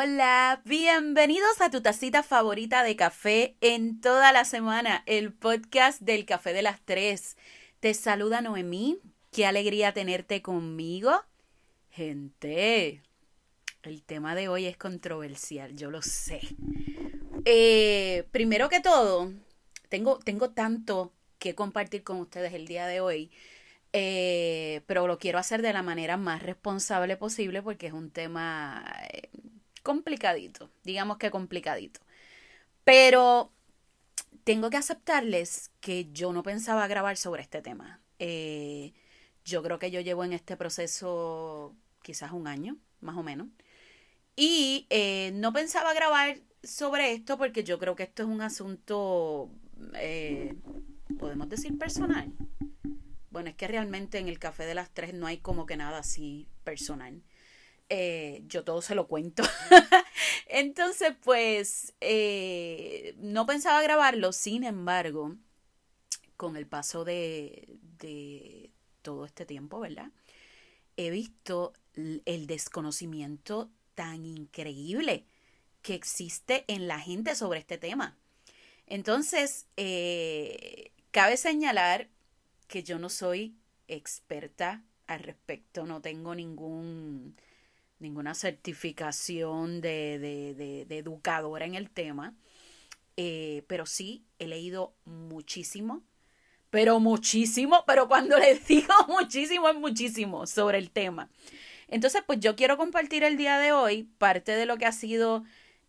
Hola, bienvenidos a tu tacita favorita de café en toda la semana, el podcast del Café de las Tres. Te saluda Noemí, qué alegría tenerte conmigo. Gente, el tema de hoy es controversial, yo lo sé. Eh, primero que todo, tengo, tengo tanto que compartir con ustedes el día de hoy. Eh, pero lo quiero hacer de la manera más responsable posible porque es un tema eh, complicadito, digamos que complicadito. Pero tengo que aceptarles que yo no pensaba grabar sobre este tema. Eh, yo creo que yo llevo en este proceso quizás un año, más o menos. Y no pensaba grabar sobre esto porque yo creo que esto es un asunto, podemos decir, personal. Bueno, es que realmente en el café de las tres no hay como que nada así personal. Eh, yo todo se lo cuento. Entonces, pues, eh, no pensaba grabarlo, sin embargo, con el paso de, de todo este tiempo, ¿verdad? He visto el desconocimiento tan increíble que existe en la gente sobre este tema. Entonces, eh, cabe señalar que yo no soy experta al respecto, no tengo ningún, ninguna certificación de, de, de, educadora en el tema, eh, pero sí he leído muchísimo, pero muchísimo, pero cuando les digo muchísimo es muchísimo sobre el tema. Entonces, pues yo quiero compartir el día de hoy parte de lo que ha sido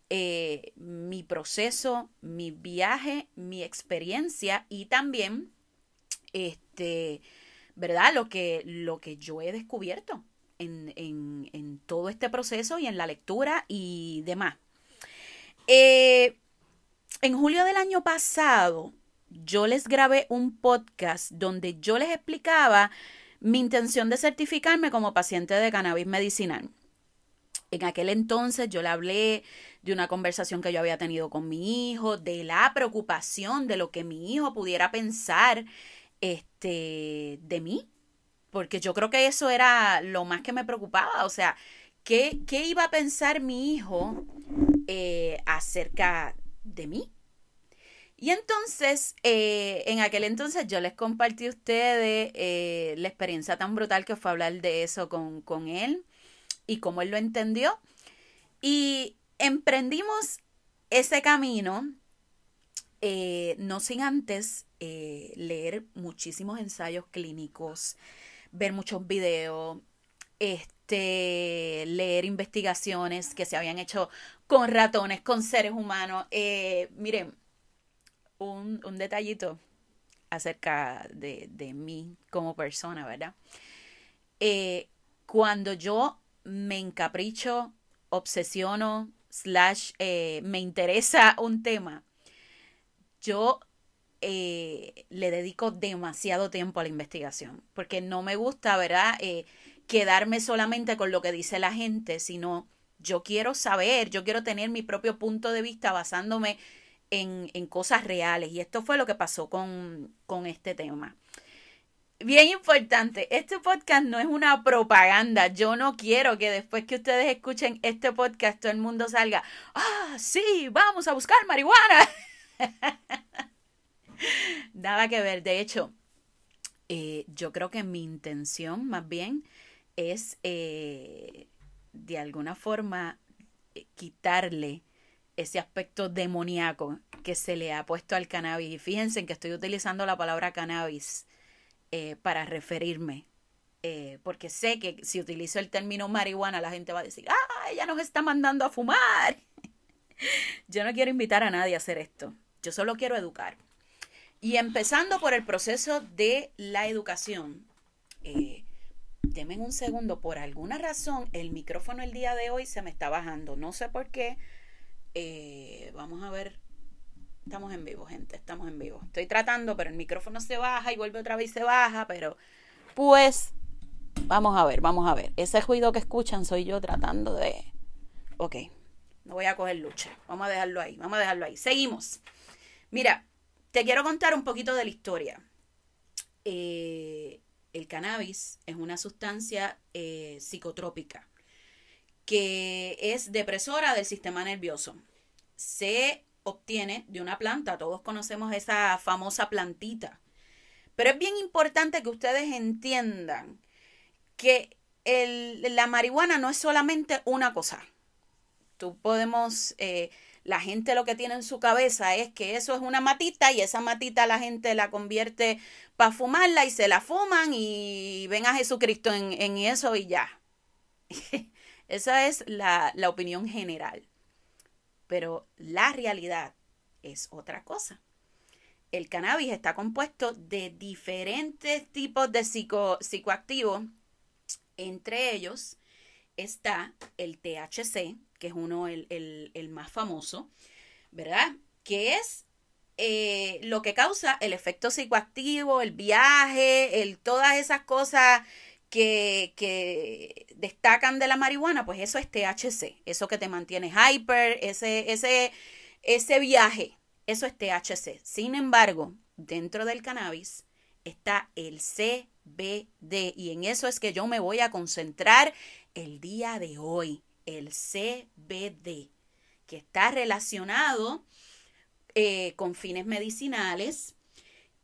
eh, mi proceso, mi viaje, mi experiencia y también este, ¿verdad? Lo que, lo que yo he descubierto en, en, en todo este proceso y en la lectura y demás. Eh, en julio del año pasado, yo les grabé un podcast donde yo les explicaba mi intención de certificarme como paciente de cannabis medicinal. En aquel entonces yo le hablé de una conversación que yo había tenido con mi hijo, de la preocupación de lo que mi hijo pudiera pensar este, de mí, porque yo creo que eso era lo más que me preocupaba, o sea, ¿qué, qué iba a pensar mi hijo eh, acerca de mí? Y entonces, eh, en aquel entonces yo les compartí a ustedes eh, la experiencia tan brutal que fue hablar de eso con, con él y cómo él lo entendió. Y emprendimos ese camino, no sin antes leer muchísimos ensayos clínicos, ver muchos videos, este, leer investigaciones que se habían hecho con ratones, con seres humanos. Eh, miren, un, un, detallito acerca de, de, mí como persona, ¿verdad? Eh, cuando yo me encapricho, obsesiono, slash, me interesa un tema, yo eh, le dedico demasiado tiempo a la investigación, porque no me gusta, ¿verdad? Eh, quedarme solamente con lo que dice la gente, sino yo quiero saber, yo quiero tener mi propio punto de vista basándome en, en cosas reales. Y esto fue lo que pasó con, con este tema. Bien importante, este podcast no es una propaganda. Yo no quiero que después que ustedes escuchen este podcast todo el mundo salga, ah, sí, vamos a buscar marihuana. Nada que ver. De hecho, eh, yo creo que mi intención más bien es eh, de alguna forma eh, quitarle ese aspecto demoníaco que se le ha puesto al cannabis. Y fíjense que estoy utilizando la palabra cannabis para referirme. porque sé que si utilizo el término marihuana, la gente va a decir, ah, ella nos está mandando a fumar. Yo no quiero invitar a nadie a hacer esto. Yo solo quiero educar. Y empezando por el proceso de la educación. Eh, un segundo, por alguna razón el micrófono el día de hoy se me está bajando. No sé por qué. Eh, vamos a ver. Estamos en vivo, gente. Estamos en vivo. Estoy tratando, pero el micrófono se baja y vuelve otra vez y se baja. Pero pues vamos a ver, vamos a ver. Ese ruido que escuchan soy yo tratando de... Ok, no voy a coger lucha. Vamos a dejarlo ahí, vamos a dejarlo ahí. Seguimos. Mira, te quiero contar un poquito de la historia. Eh, el cannabis es una sustancia eh, psicotrópica que es depresora del sistema nervioso. Se obtiene de una planta, todos conocemos esa famosa plantita. Pero es bien importante que ustedes entiendan que la marihuana no es solamente una cosa. Tú podemos, eh, la gente lo que tiene en su cabeza es que eso es una matita y esa matita la gente la convierte para fumarla y se la fuman y ven a Jesucristo en, en eso y ya. Esa es la, la opinión general. Pero la realidad es otra cosa. El cannabis está compuesto de diferentes tipos de psico, psicoactivos. Entre ellos está el THC, que es uno el, el, más famoso, ¿verdad? Que es eh, lo que causa el efecto psicoactivo, el viaje, el, todas esas cosas que, destacan de la marihuana, pues eso es THC, eso que te mantiene hyper, ese, ese, ese viaje, eso es THC. Sin embargo, dentro del cannabis está el CBD y en eso es que yo me voy a concentrar el día de hoy, el CBD, que está relacionado eh, con fines medicinales,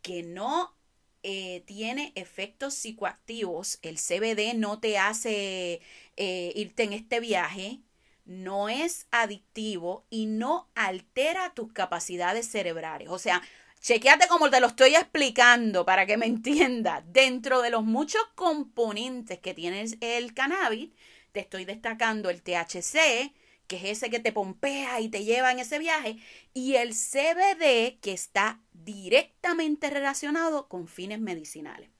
que no eh, tiene efectos psicoactivos, el CBD no te hace eh, irte en este viaje, no es adictivo y no altera tus capacidades cerebrales. O sea, chequeate como te lo estoy explicando para que me entiendas. Dentro de los muchos componentes que tiene el cannabis, te estoy destacando el THC, que es ese que te pompea y te lleva en ese viaje, y el CBD, que está directamente relacionado con fines medicinales.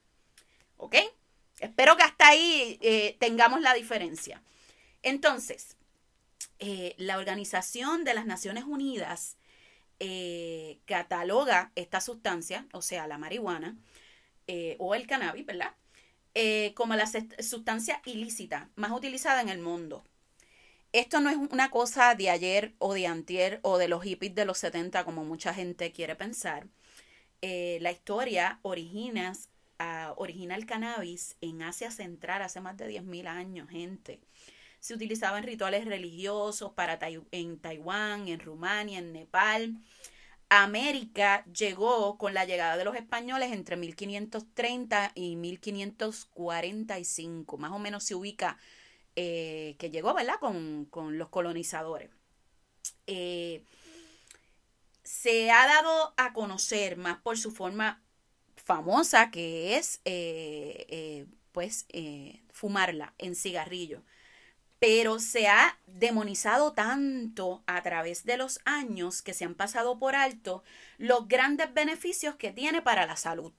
¿Ok? Espero que hasta ahí eh, tengamos la diferencia. Entonces, eh, la Organización de las Naciones Unidas eh, cataloga esta sustancia, o sea, la marihuana o el cannabis, ¿verdad? Como la sustancia ilícita más utilizada en el mundo esto no es una cosa de ayer o de antier o de los hippies de los 70 como mucha gente quiere pensar. Eh, la historia origina, uh, origina el cannabis en Asia Central hace más de 10.000 años, gente. Se utilizaba en rituales religiosos para en Taiwán, en Rumania, en Nepal. América llegó con la llegada de los españoles entre 1530 y 1545. Más o menos se ubica eh, que llegó, ¿verdad? Con, los colonizadores. Eh, se ha dado a conocer más por su forma famosa que es eh, pues fumarla en cigarrillo pero se ha demonizado tanto a través de los años que se han pasado por alto los grandes beneficios que tiene para la salud.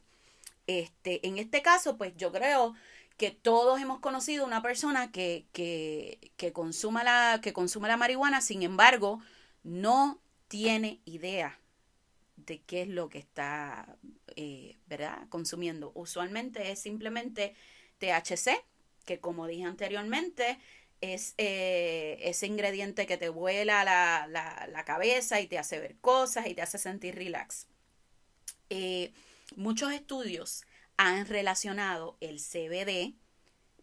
Este, en este caso, pues yo creo que todos hemos conocido una persona que, que, que, consuma la, que consume la marihuana, sin embargo, no tiene idea de qué es lo que está, eh, ¿verdad?, consumiendo. Usualmente es simplemente THC, que como dije anteriormente, es eh, ese ingrediente que te vuela la, la, cabeza y te hace ver cosas y te hace sentir relax. Eh, muchos estudios han relacionado el CBD,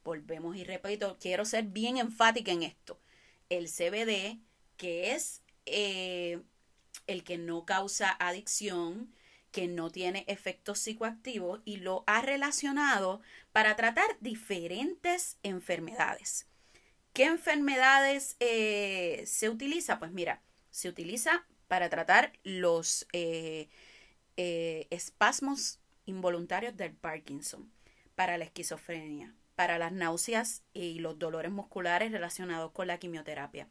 volvemos y repito, quiero ser bien enfática en esto, el CBD, que es eh, el que no causa adicción, que no tiene efectos psicoactivos y lo ha relacionado para tratar diferentes enfermedades. ¿Qué enfermedades eh, se utiliza? Pues mira, se utiliza para tratar los eh, espasmos involuntarios del Parkinson, para la esquizofrenia, para las náuseas y los dolores musculares relacionados con la quimioterapia.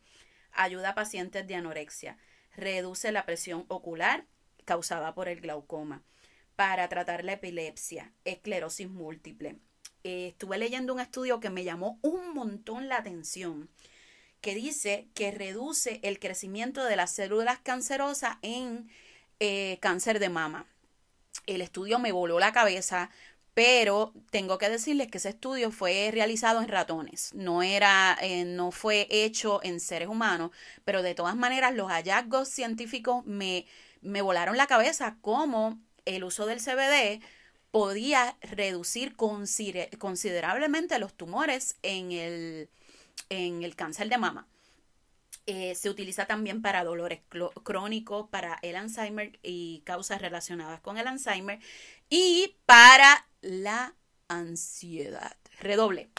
Ayuda a pacientes de anorexia. Reduce la presión ocular causada por el glaucoma. Para tratar la epilepsia, esclerosis múltiple. Eh, estuve leyendo un estudio que me llamó un montón la atención, que dice que reduce el crecimiento de las células cancerosas en eh, cáncer de mama. El estudio me voló la cabeza, pero tengo que decirles que ese estudio fue realizado en ratones, no era, eh, no fue hecho en seres humanos, pero de todas maneras los hallazgos científicos me, me volaron la cabeza cómo el uso del CBD podía reducir considerablemente los tumores en el, en el cáncer de mama. Eh, se utiliza también para dolores crónicos, para el Alzheimer y causas relacionadas con el Alzheimer y para la ansiedad. Redoble.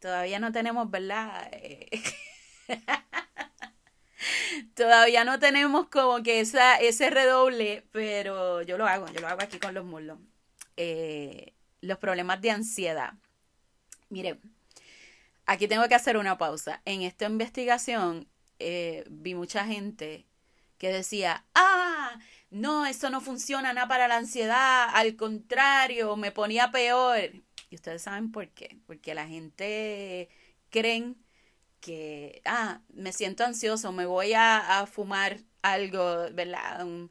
Todavía no tenemos, ¿verdad? Eh, todavía no tenemos como que esa, ese redoble, pero yo lo hago, yo lo hago aquí con los muslos. Eh, los problemas de ansiedad. Miren, aquí tengo que hacer una pausa. En esta investigación eh, vi mucha gente que decía, ah, no, eso no funciona nada para la ansiedad, al contrario, me ponía peor. Y ustedes saben por qué, porque la gente creen que, ah, me siento ansioso, me voy a, fumar algo, ¿verdad? Un,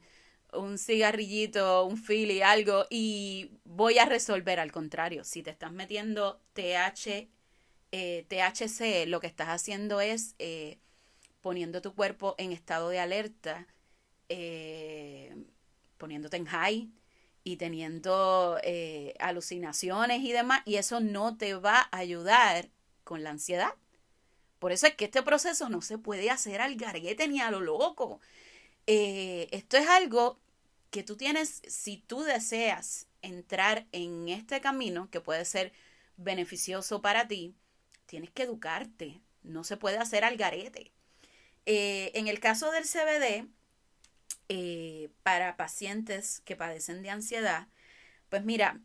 un cigarrillito, un fili, algo, y voy a resolver al contrario. Si te estás metiendo TH, eh, THC, lo que estás haciendo es eh, poniendo tu cuerpo en estado de alerta, eh, poniéndote en high y teniendo alucinaciones y demás, y eso no te va a ayudar con la ansiedad. Por eso es que este proceso no se puede hacer al garguete ni a lo loco. esto es algo que tú tienes, si tú deseas entrar en este camino que puede ser beneficioso para ti, tienes que educarte. No se puede hacer al garete. Eh, en el caso del CBD, eh, para pacientes que padecen de ansiedad, pues mira,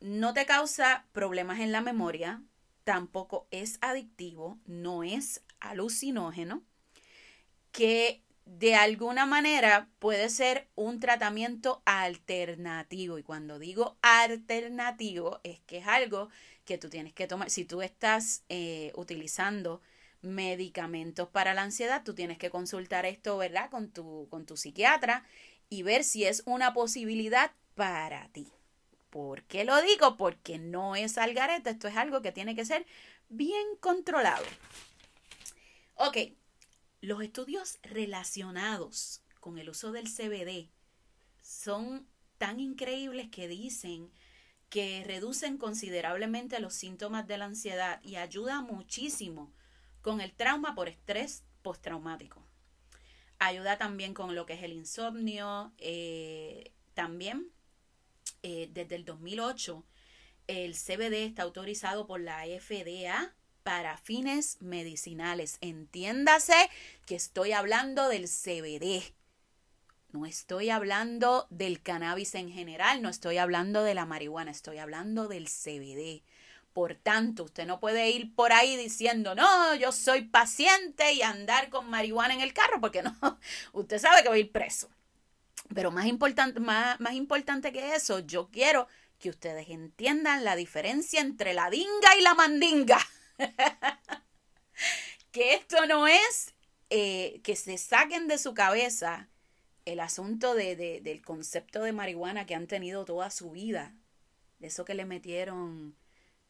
no te causa problemas en la memoria, tampoco es adictivo, no es alucinógeno, que de alguna manera puede ser un tratamiento alternativo. Y cuando digo alternativo es que es algo que tú tienes que tomar. Si tú estás eh, utilizando medicamentos para la ansiedad, tú tienes que consultar esto, ¿verdad? Con tu, con tu psiquiatra y ver si es una posibilidad para ti. ¿Por qué lo digo? Porque no es algareta, esto es algo que tiene que ser bien controlado. Ok, los estudios relacionados con el uso del CBD son tan increíbles que dicen que reducen considerablemente los síntomas de la ansiedad y ayuda muchísimo con el trauma por estrés postraumático. Ayuda también con lo que es el insomnio. Eh, también eh, desde el 2008 el CBD está autorizado por la FDA para fines medicinales. Entiéndase que estoy hablando del CBD. No estoy hablando del cannabis en general, no estoy hablando de la marihuana, estoy hablando del CBD. Por tanto, usted no puede ir por ahí diciendo, no, yo soy paciente y andar con marihuana en el carro, porque no, usted sabe que va a ir preso. Pero más importante, más, más importante que eso, yo quiero que ustedes entiendan la diferencia entre la dinga y la mandinga. que esto no es eh, que se saquen de su cabeza el asunto de, del concepto de marihuana que han tenido toda su vida. De eso que le metieron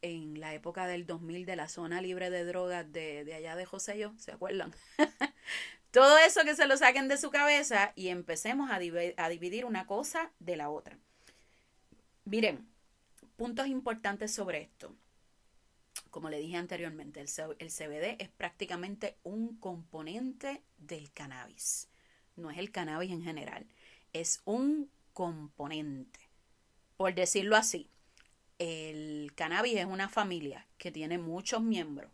en la época del 2000 de la zona libre de drogas de, de allá de José yo, ¿se acuerdan? Todo eso que se lo saquen de su cabeza y empecemos a, dividir una cosa de la otra. Miren, puntos importantes sobre esto como le dije anteriormente, el, CBD es prácticamente un componente del cannabis. No es el cannabis en general, es un componente. Por decirlo así, el cannabis es una familia que tiene muchos miembros.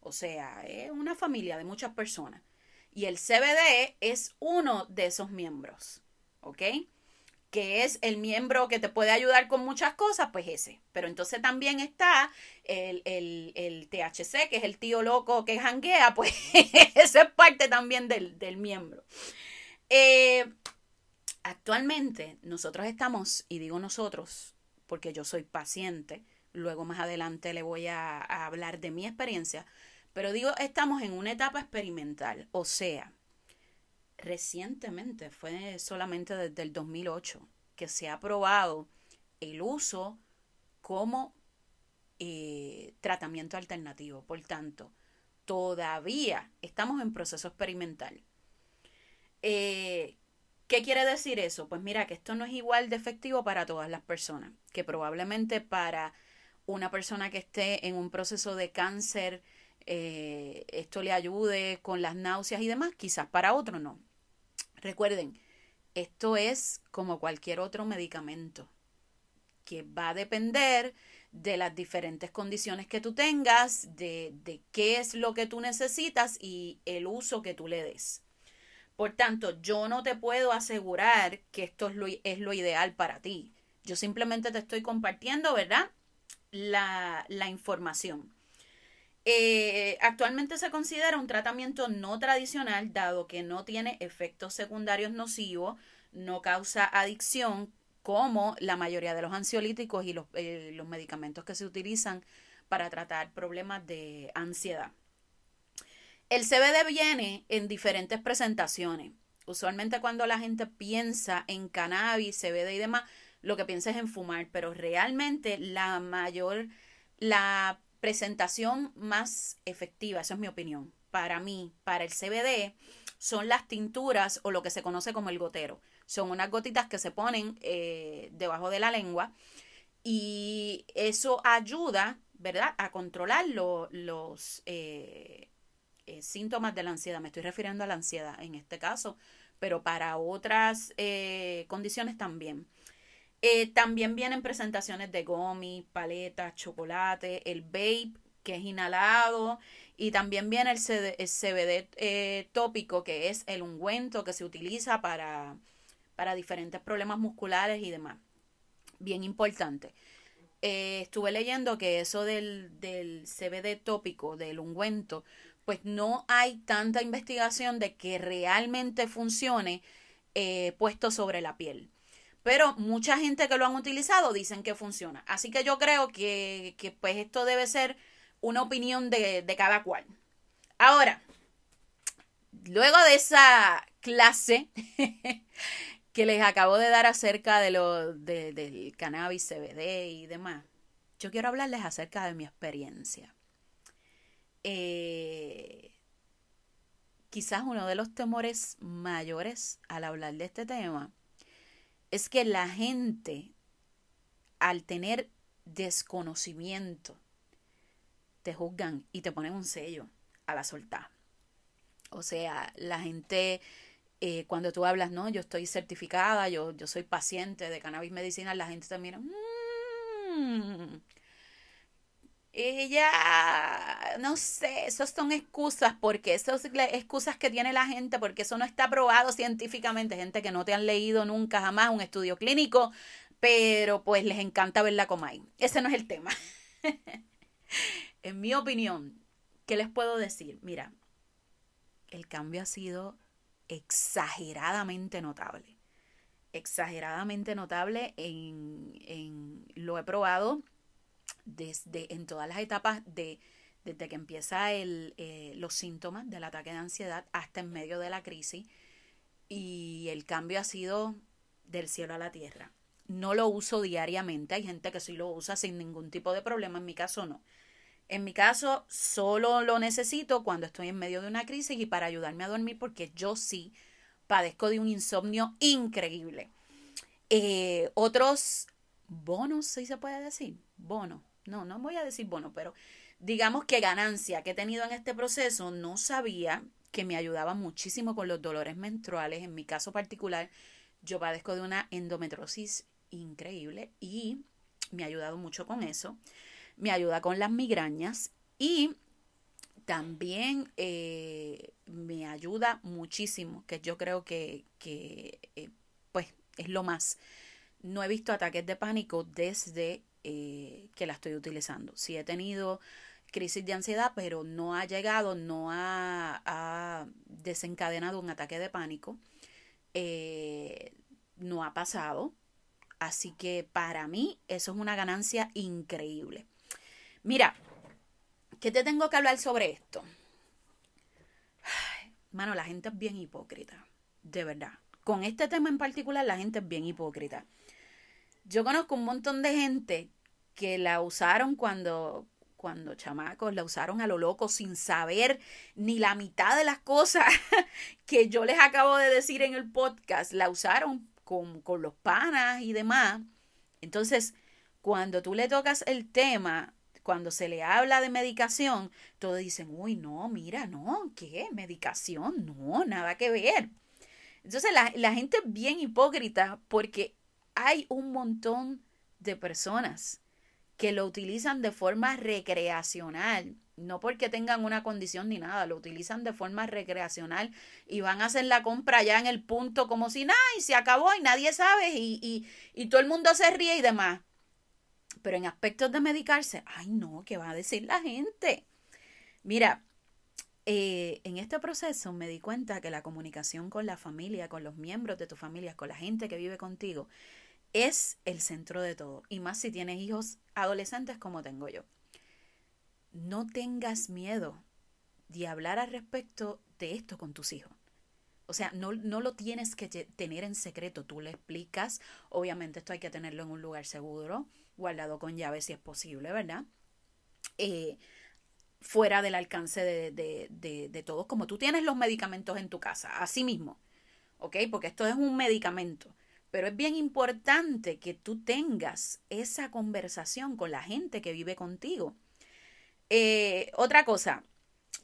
O sea, es una familia de muchas personas. Y el CBD es uno de esos miembros. ¿Ok? que es el miembro que te puede ayudar con muchas cosas, pues ese. Pero entonces también está el, THC, que es el tío loco que janguea, pues ese es parte también del, miembro. Eh, actualmente nosotros estamos, y digo nosotros, porque yo soy paciente, luego más adelante le voy a hablar de mi experiencia, pero digo, estamos en una etapa experimental, o sea, recientemente, fue solamente desde el 2008, que se ha probado el uso como eh, tratamiento alternativo. Por tanto, todavía estamos en proceso experimental. Eh, ¿Qué quiere decir eso? Pues mira que esto no es igual de efectivo para todas las personas, que probablemente para una persona que esté en un proceso de cáncer, eh, esto le ayude con las náuseas y demás, quizás para otro no. Recuerden, esto es como cualquier otro medicamento, que va a depender de las diferentes condiciones que tú tengas, de, de qué es lo que tú necesitas y el uso que tú le des. Por tanto, yo no te puedo asegurar que esto es lo, es lo ideal para ti. Yo simplemente te estoy compartiendo, ¿verdad? La, la información. Eh, actualmente se considera un tratamiento no tradicional dado que no tiene efectos secundarios nocivos, no causa adicción como la mayoría de los ansiolíticos y los, eh, los medicamentos que se utilizan para tratar problemas de ansiedad. El CBD viene en diferentes presentaciones. Usualmente cuando la gente piensa en cannabis, CBD y demás, lo que piensa es en fumar, pero realmente la mayor, la presentación más efectiva, eso es mi opinión, para mí, para el CBD, son las tinturas o lo que se conoce como el gotero. Son unas gotitas que se ponen eh, debajo de la lengua y eso ayuda, ¿verdad?, a controlar los eh, eh, síntomas de la ansiedad. Me estoy refiriendo a la ansiedad en este caso, pero para otras condiciones también. Eh, también vienen presentaciones de gomi, paletas, chocolate, el vape, que es inhalado, y también viene el, CBD eh, tópico, que es el ungüento que se utiliza para, para diferentes problemas musculares y demás. Bien importante. Eh, estuve leyendo que eso del, del CBD tópico, del ungüento, pues no hay tanta investigación de que realmente funcione puesto sobre la piel. Pero mucha gente que lo han utilizado dicen que funciona. Así que yo creo que, pues esto debe ser una opinión de, cada cual. Ahora, luego de esa clase que les acabo de dar acerca de lo del cannabis, CBD y demás, yo quiero hablarles acerca de mi experiencia. Eh, quizás uno de los temores mayores al hablar de este tema es que la gente, al tener desconocimiento, te juzgan y te ponen un sello a la soltar. O sea, la gente, eh, cuando tú hablas, no, yo estoy certificada, yo, yo soy paciente de cannabis medicinal, la gente te mira, mmm, ella, no sé, esas son excusas, porque esas excusas que tiene la gente, porque eso no está probado científicamente, gente que no te han leído nunca jamás un estudio clínico, pero pues les encanta verla como hay. Ese no es el tema. en mi opinión, ¿qué les puedo decir? Mira, el cambio ha sido exageradamente notable. Exageradamente notable en, en lo he probado desde en todas las etapas de desde que empieza el, eh, los síntomas del ataque de ansiedad hasta en medio de la crisis y el cambio ha sido del cielo a la tierra. No lo uso diariamente, hay gente que sí lo usa sin ningún tipo de problema, en mi caso no. En mi caso solo lo necesito cuando estoy en medio de una crisis y para ayudarme a dormir porque yo sí padezco de un insomnio increíble. Eh, otros bonos, si se puede decir, bono. No, no voy a decir bono, pero digamos que ganancia que he tenido en este proceso, no sabía que me ayudaba muchísimo con los dolores menstruales. En mi caso particular, yo padezco de una endometrosis increíble y me ha ayudado mucho con eso. Me ayuda con las migrañas y también eh, me ayuda muchísimo, que yo creo que, que eh, pues es lo más no he visto ataques de pánico desde eh, que la estoy utilizando. Sí he tenido crisis de ansiedad, pero no ha llegado, no ha, desencadenado un ataque de pánico. Eh, no ha pasado. Así que para mí eso es una ganancia increíble. Mira, ¿qué te tengo que hablar sobre esto? mano, la gente es bien hipócrita, de verdad. Con este tema en particular, la gente es bien hipócrita. Yo conozco un montón de gente que la usaron cuando, cuando chamacos, la usaron a lo loco sin saber ni la mitad de las cosas que yo les acabo de decir en el podcast. La usaron con, con los panas y demás. Entonces, cuando tú le tocas el tema, cuando se le habla de medicación, todos dicen, uy, no, mira, no, ¿qué? Medicación, no, nada que ver. Entonces la, la gente es bien hipócrita porque hay un montón de personas que lo utilizan de forma recreacional, no porque tengan una condición ni nada, lo utilizan de forma recreacional y van a hacer la compra ya en el punto como si nada y se acabó y nadie sabe y, y, y todo el mundo se ríe y demás. Pero en aspectos de medicarse, ay no, ¿qué va a decir la gente? Mira, eh, en este proceso me di cuenta que la comunicación con la familia, con los miembros de tu familia, con la gente que vive contigo, es el centro de todo. Y más si tienes hijos adolescentes como tengo yo. No tengas miedo de hablar al respecto de esto con tus hijos. O sea, no, no, lo tienes que tener en secreto, tú le explicas, obviamente esto hay que tenerlo en un lugar seguro, guardado con llave si es posible, ¿verdad? Eh, fuera del alcance de, de, de, de, todos, como tú tienes los medicamentos en tu casa, así mismo, ¿ok? Porque esto es un medicamento. Pero es bien importante que tú tengas esa conversación con la gente que vive contigo. Eh, otra cosa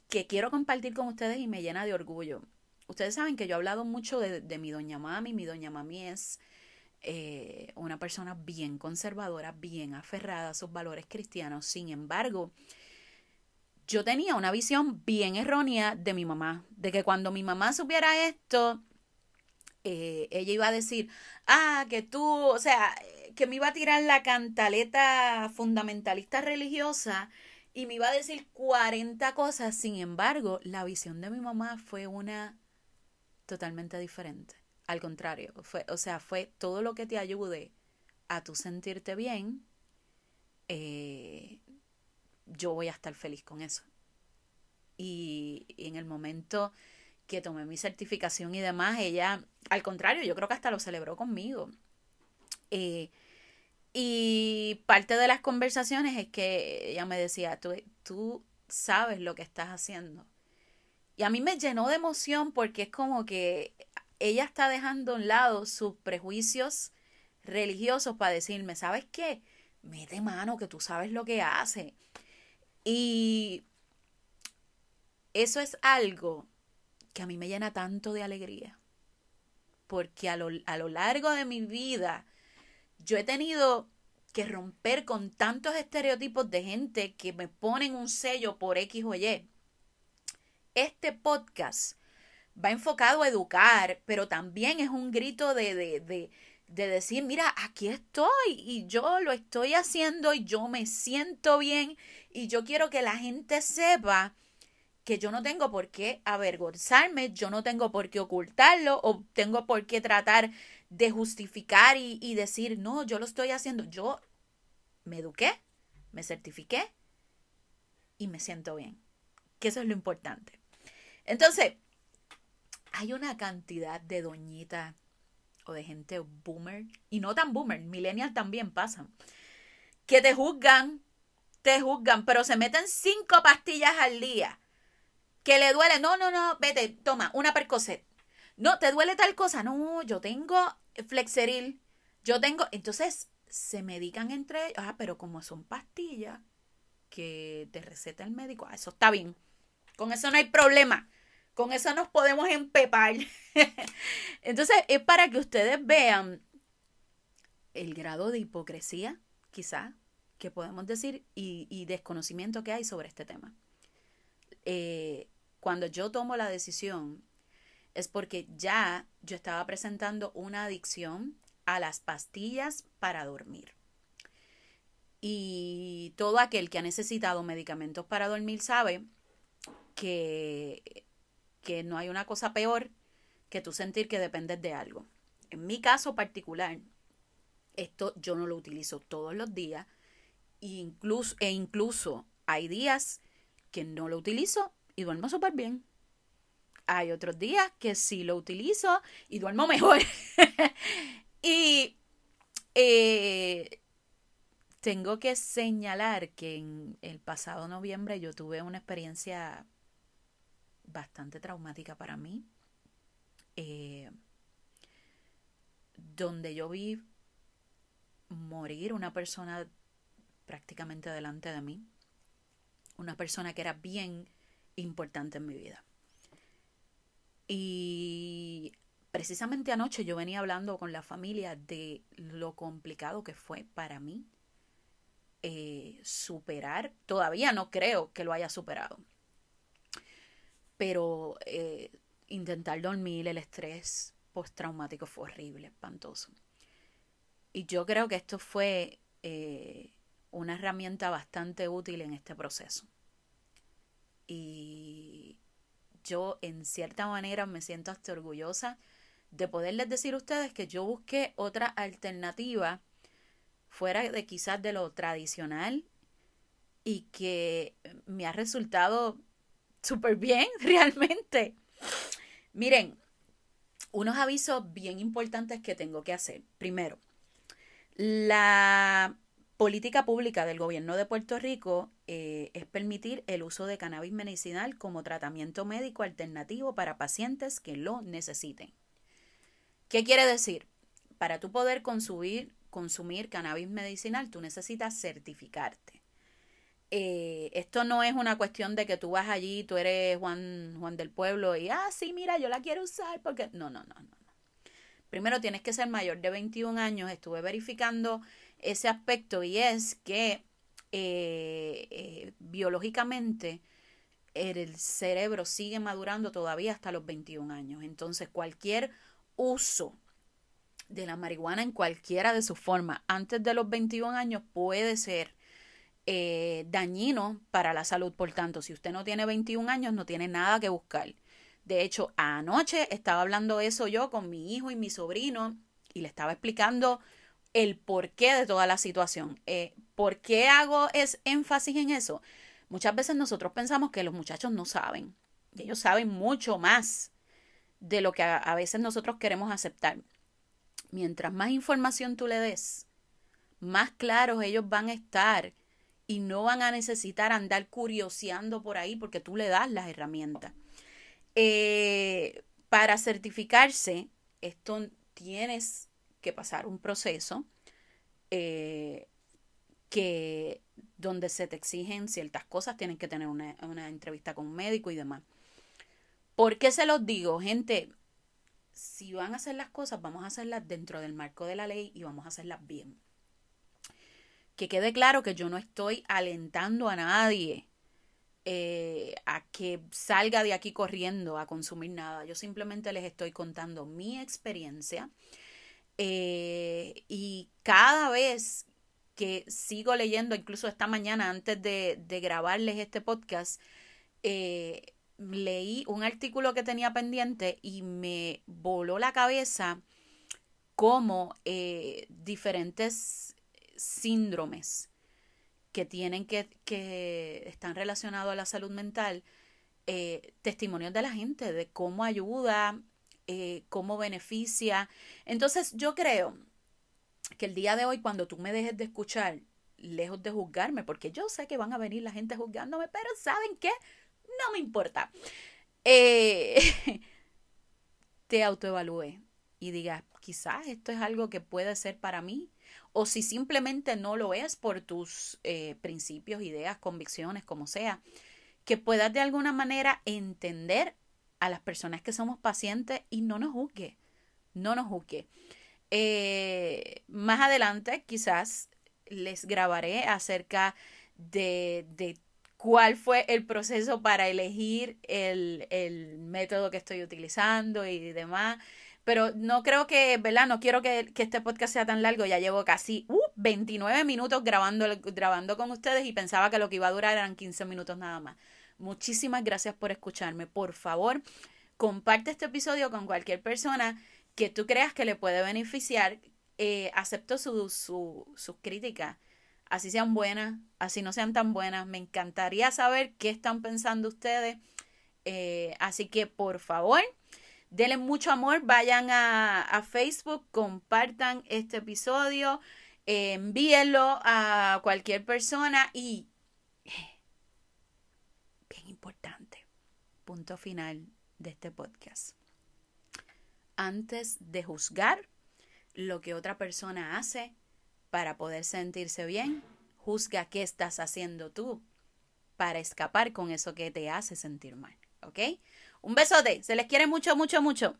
que quiero compartir con ustedes y me llena de orgullo. Ustedes saben que yo he hablado mucho de, mi doña mami. Mi doña mami es eh, una persona bien conservadora, bien aferrada a sus valores cristianos. Sin embargo, yo tenía una visión bien errónea de mi mamá, de que cuando mi mamá supiera esto, eh, ella iba a decir, ah, que tú, o sea, que me iba a tirar la cantaleta fundamentalista religiosa y me iba a decir 40 cosas. Sin embargo, la visión de mi mamá fue una totalmente diferente. Al contrario, fue, o sea, fue todo lo que te ayude a tu sentirte bien. Eh, yo voy a estar feliz con eso. Y, en el momento que tomé mi certificación y demás, ella, al contrario, yo creo que hasta lo celebró conmigo. Eh, y parte de las conversaciones es que ella me decía, tú, tú sabes lo que estás haciendo. Y a mí me llenó de emoción porque es como que ella está dejando a un lado sus prejuicios religiosos para decirme, ¿sabes qué? Mete mano, que tú sabes lo que hace. Y eso es algo que a mí me llena tanto de alegría. Porque a lo, a lo largo de mi vida yo he tenido que romper con tantos estereotipos de gente que me ponen un sello por X o Y. Este podcast va enfocado a educar, pero también es un grito de, de, de, de, decir, mira, aquí estoy y yo lo estoy haciendo y yo me siento bien y yo quiero que la gente sepa que yo no tengo por qué avergonzarme, yo no tengo por qué ocultarlo o tengo por qué tratar de justificar y, y decir, no, yo lo estoy haciendo. Yo me eduqué, me certifiqué y me siento bien. Que eso es lo importante. Entonces, hay una cantidad de doñitas o de gente boomer, y no tan boomer, millennials también pasan, que te juzgan, te juzgan, pero se meten cinco pastillas al día que le duele, no, no, no, vete, toma, una percocet. No, ¿te duele tal cosa? No, yo tengo flexeril, yo tengo, entonces se medican entre ellos, ah, pero como son pastillas que te receta el médico, ah, eso está bien, con eso no hay problema, con eso nos podemos empepar. entonces es para que ustedes vean el grado de hipocresía, quizá, que podemos decir, y, desconocimiento que hay sobre este tema. Eh, cuando yo tomo la decisión es porque ya yo estaba presentando una adicción a las pastillas para dormir. Y todo aquel que ha necesitado medicamentos para dormir sabe que, que no hay una cosa peor que tú sentir que dependes de algo. En mi caso particular, esto yo no lo utilizo todos los días e incluso, hay días que no lo utilizo y duermo súper bien. Hay otros días que sí lo utilizo y duermo mejor. y eh, tengo que señalar que en el pasado noviembre yo tuve una experiencia bastante traumática para mí, eh, donde yo vi morir una persona prácticamente delante de mí, una persona que era bien importante en mi vida. Y precisamente anoche yo venía hablando con la familia de lo complicado que fue para mí eh, superar. Todavía no creo que lo haya superado. Pero eh, intentar dormir, el estrés postraumático fue horrible, espantoso. Y yo creo que esto fue eh, una herramienta bastante útil en este proceso. Y yo en cierta manera me siento hasta orgullosa de poderles decir a ustedes que yo busqué otra alternativa fuera de quizás de lo tradicional y que me ha resultado súper bien realmente. Miren, unos avisos bien importantes que tengo que hacer. Primero, la política pública del gobierno de Puerto Rico eh, es permitir el uso de cannabis medicinal como tratamiento médico alternativo para pacientes que lo necesiten. ¿Qué quiere decir? Para tú poder consumir, consumir cannabis medicinal, tú necesitas certificarte. Eh, esto no es una cuestión de que tú vas allí, tú eres Juan, Juan del Pueblo y, ah, sí, mira, yo la quiero usar porque... No, no, no, no. Primero tienes que ser mayor de 21 años. Estuve verificando ese aspecto y es que eh, eh, biológicamente el cerebro sigue madurando todavía hasta los 21 años. Entonces, cualquier uso de la marihuana en cualquiera de sus formas antes de los 21 años puede ser eh, dañino para la salud. Por tanto, si usted no tiene 21 años, no tiene nada que buscar. De hecho, anoche estaba hablando eso yo con mi hijo y mi sobrino y le estaba explicando el porqué de toda la situación. Eh, ¿Por qué hago es énfasis en eso? Muchas veces nosotros pensamos que los muchachos no saben. Ellos saben mucho más de lo que a, veces nosotros queremos aceptar. Mientras más información tú le des, más claros ellos van a estar y no van a necesitar andar curioseando por ahí porque tú le das las herramientas. Eh, para certificarse, esto tienes que pasar un proceso eh, que donde se te exigen ciertas cosas, tienes que tener una, una entrevista con un médico y demás. ¿Por qué se los digo, gente? Si van a hacer las cosas, vamos a hacerlas dentro del marco de la ley y vamos a hacerlas bien. Que quede claro que yo no estoy alentando a nadie eh, a que salga de aquí corriendo a consumir nada. Yo simplemente les estoy contando mi experiencia. Eh, y cada vez que sigo leyendo, incluso esta mañana antes de, grabarles este podcast, eh, leí un artículo que tenía pendiente y me voló la cabeza cómo diferentes síndromes que tienen que, que están relacionados a la salud mental, eh, testimonios de la gente de cómo ayuda, eh, cómo beneficia. Entonces yo creo que el día de hoy, cuando tú me dejes de escuchar, lejos de juzgarme, porque yo sé que van a venir la gente juzgándome, pero ¿saben qué? no me importa. Eh, te autoevalúe y diga, quizás esto es algo que puede ser para mí, o si simplemente no lo es por tus eh, principios, ideas, convicciones, como sea, que puedas de alguna manera entender a las personas que somos pacientes y no nos juzgue, no nos juzgue. Eh, más adelante quizás les grabaré acerca de, de cuál fue el proceso para elegir el, el, método que estoy utilizando y demás. Pero no creo que, ¿verdad? No quiero que, que este podcast sea tan largo. Ya llevo casi uh, 29 minutos grabando, grabando con ustedes y pensaba que lo que iba a durar eran 15 minutos nada más. Muchísimas gracias por escucharme. Por favor, comparte este episodio con cualquier persona que tú creas que le puede beneficiar. Eh, acepto sus su, su críticas así sean buenas, así no sean tan buenas. Me encantaría saber qué están pensando ustedes. Eh, así que por favor, denle mucho amor, vayan a, Facebook, compartan este episodio, envíenlo a cualquier persona y, bien importante, punto final de este podcast. Antes de juzgar lo que otra persona hace, para poder sentirse bien, juzga qué estás haciendo tú para escapar con eso que te hace sentir mal. ¿Ok? Un besote. Se les quiere mucho, mucho, mucho.